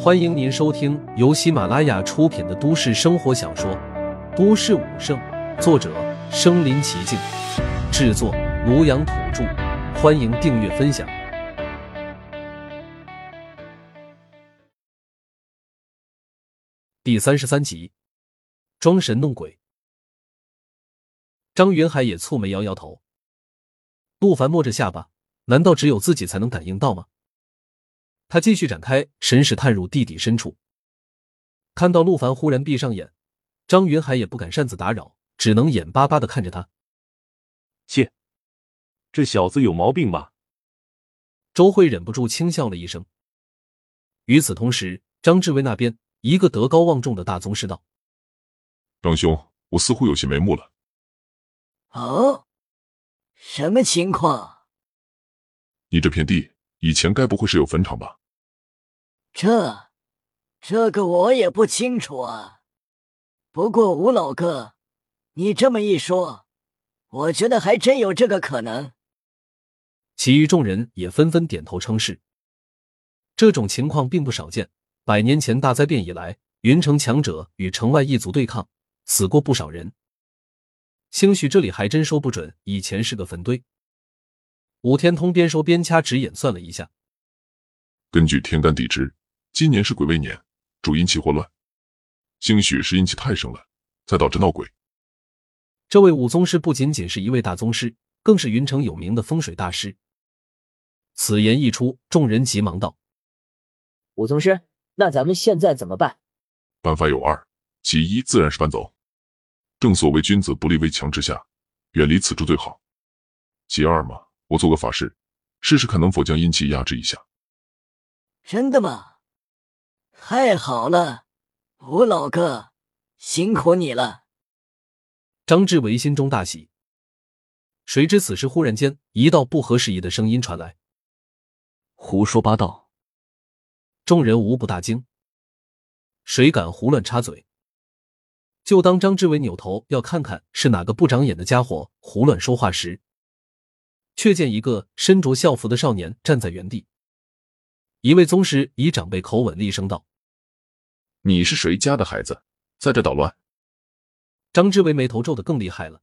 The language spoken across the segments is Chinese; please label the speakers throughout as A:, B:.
A: 欢迎您收听由喜马拉雅出品的都市生活小说《都市武圣》，作者：身临其境，制作：庐阳土著。欢迎订阅分享。第三十三集，装神弄鬼。张云海也蹙眉摇摇头。陆凡摸着下巴，难道只有自己才能感应到吗？他继续展开神识，探入地底深处。看到陆凡忽然闭上眼，张云海也不敢擅自打扰，只能眼巴巴的看着他。
B: 切，这小子有毛病吧？
A: 周慧忍不住轻笑了一声。与此同时，张志威那边，一个德高望重的大宗师道：“
C: 张兄，我似乎有些眉目了。”
D: 哦，什么情况？
C: 你这片地以前该不会是有坟场吧？
D: 这，这个我也不清楚啊。不过吴老哥，你这么一说，我觉得还真有这个可能。
A: 其余众人也纷纷点头称是。这种情况并不少见。百年前大灾变以来，云城强者与城外一族对抗，死过不少人。兴许这里还真说不准，以前是个坟堆。武天通边说边掐指演算了一下，
C: 根据天干地支。今年是癸未年，主阴气混乱，兴许是阴气太盛了，才导致闹鬼。
A: 这位武宗师不仅仅是一位大宗师，更是云城有名的风水大师。此言一出，众人急忙道：“
E: 武宗师，那咱们现在怎么办？”
C: 办法有二，其一自然是搬走。正所谓君子不立危墙之下，远离此处最好。其二嘛，我做个法事，试试看能否将阴气压制一下。
D: 真的吗？太好了，吴老哥，辛苦你了。
A: 张志伟心中大喜。谁知此时忽然间，一道不合时宜的声音传来：“
B: 胡说八道！”
A: 众人无不大惊。谁敢胡乱插嘴？就当张志伟扭头要看看是哪个不长眼的家伙胡乱说话时，却见一个身着校服的少年站在原地。一位宗师以长辈口吻厉声道。
F: 你是谁家的孩子，在这捣乱？
A: 张志伟眉头皱得更厉害了。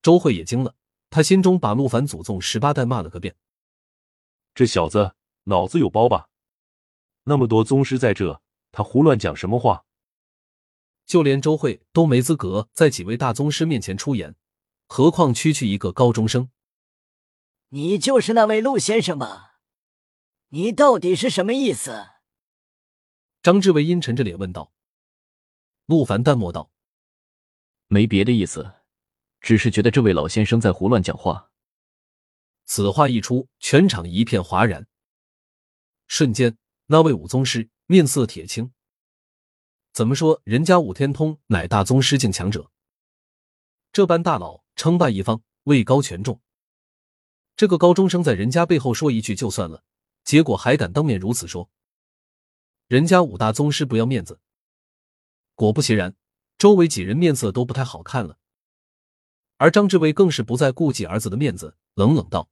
A: 周慧也惊了，他心中把陆凡祖宗十八代骂了个遍。
B: 这小子脑子有包吧？那么多宗师在这，他胡乱讲什么话？
A: 就连周慧都没资格在几位大宗师面前出言，何况区区一个高中生？
D: 你就是那位陆先生吧？你到底是什么意思？
A: 张志伟阴沉着脸问道：“陆凡淡漠道，
B: 没别的意思，只是觉得这位老先生在胡乱讲话。”
A: 此话一出，全场一片哗然。瞬间，那位武宗师面色铁青。怎么说，人家武天通乃大宗师境强者，这般大佬称霸一方，位高权重。这个高中生在人家背后说一句就算了，结果还敢当面如此说。人家五大宗师不要面子，果不其然，周围几人面色都不太好看了。而张志伟更是不再顾及儿子的面子，冷冷道：“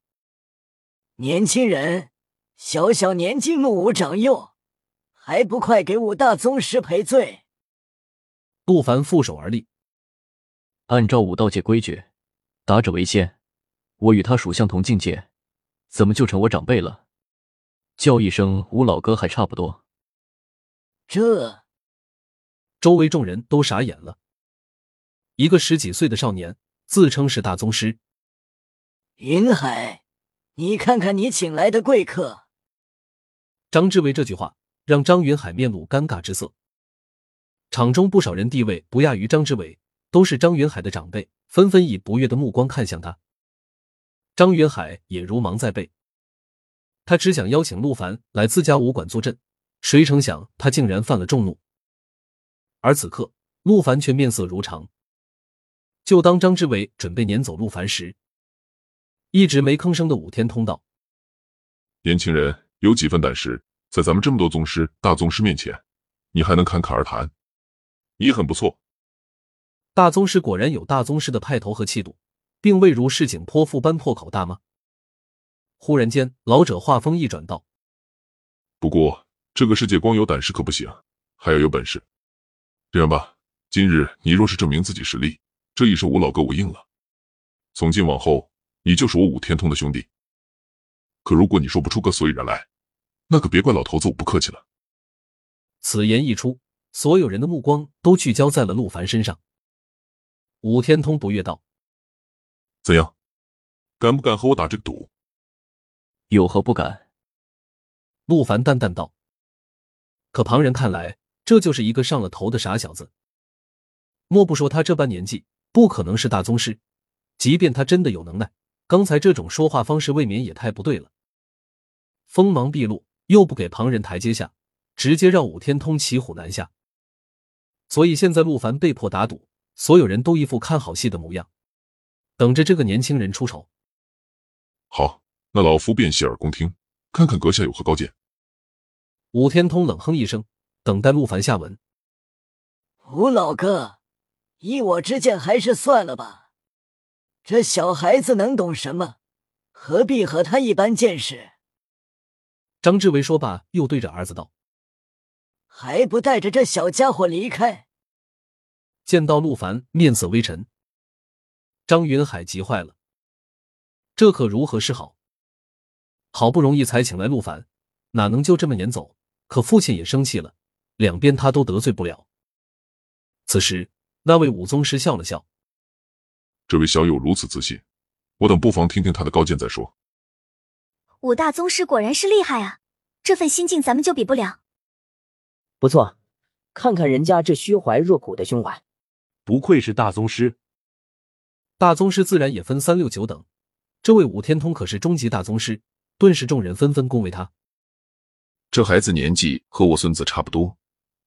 D: 年轻人，小小年纪目无长幼，还不快给五大宗师赔罪！”
A: 陆凡负手而立，
B: 按照武道界规矩，打者为先，我与他属相同境界，怎么就成我长辈了？叫一声吴老哥还差不多。
D: 这，
A: 周围众人都傻眼了。一个十几岁的少年自称是大宗师。
D: 云海，你看看你请来的贵客。
A: 张志伟这句话让张云海面露尴尬之色。场中不少人地位不亚于张志伟，都是张云海的长辈，纷纷以不悦的目光看向他。张云海也如芒在背，他只想邀请陆凡来自家武馆坐镇。谁成想，他竟然犯了众怒。而此刻，陆凡却面色如常。就当张之伟准备撵走陆凡时，一直没吭声的武天通道：“
C: 年轻人有几分胆识，在咱们这么多宗师、大宗师面前，你还能侃侃而谈，你很不错。”
A: 大宗师果然有大宗师的派头和气度，并未如市井泼妇般破口大骂。忽然间，老者话锋一转道：“
C: 不过。”这个世界光有胆识可不行，还要有本事。这样吧，今日你若是证明自己实力，这一手我老哥我应了。从今往后，你就是我武天通的兄弟。可如果你说不出个所以然来，那可别怪老头子我不客气了。
A: 此言一出，所有人的目光都聚焦在了陆凡身上。武天通不悦道：“
C: 怎样，敢不敢和我打这个赌？”
B: 有何不敢？
A: 陆凡淡淡道。可旁人看来，这就是一个上了头的傻小子。莫不说他这般年纪，不可能是大宗师。即便他真的有能耐，刚才这种说话方式未免也太不对了。锋芒毕露，又不给旁人台阶下，直接让武天通骑虎难下。所以现在陆凡被迫打赌，所有人都一副看好戏的模样，等着这个年轻人出丑。
C: 好，那老夫便洗耳恭听，看看阁下有何高见。
A: 武天通冷哼一声，等待陆凡下文。
D: 吴老哥，依我之见，还是算了吧。这小孩子能懂什么？何必和他一般见识？
A: 张志伟说罢，又对着儿子道：“
D: 还不带着这小家伙离开？”
A: 见到陆凡面色微沉，张云海急坏了，这可如何是好？好不容易才请来陆凡，哪能就这么撵走？可父亲也生气了，两边他都得罪不了。此时，那位武宗师笑了笑：“
C: 这位小友如此自信，我等不妨听听他的高见再说。”
G: 武大宗师果然是厉害啊！这份心境咱们就比不了。
E: 不错，看看人家这虚怀若谷的胸怀，
H: 不愧是大宗师。
A: 大宗师自然也分三六九等，这位武天通可是终极大宗师，顿时众人纷纷恭维他。
F: 这孩子年纪和我孙子差不多，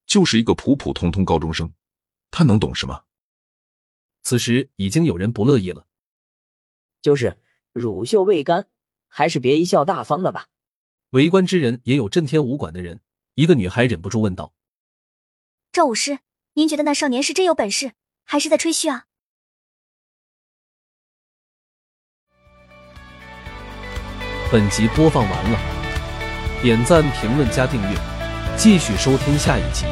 F: 就是一个普普通通高中生，他能懂什么？
A: 此时已经有人不乐意了，
E: 就是乳臭未干。还是别贻笑大方了吧。
A: 围观之人也有震天武馆的人，一个女孩忍不住问道：“
G: 赵武师，您觉得那少年是真有本事，还是在吹嘘啊？”
A: 本集播放完了，点赞、评论、加订阅，继续收听下一集。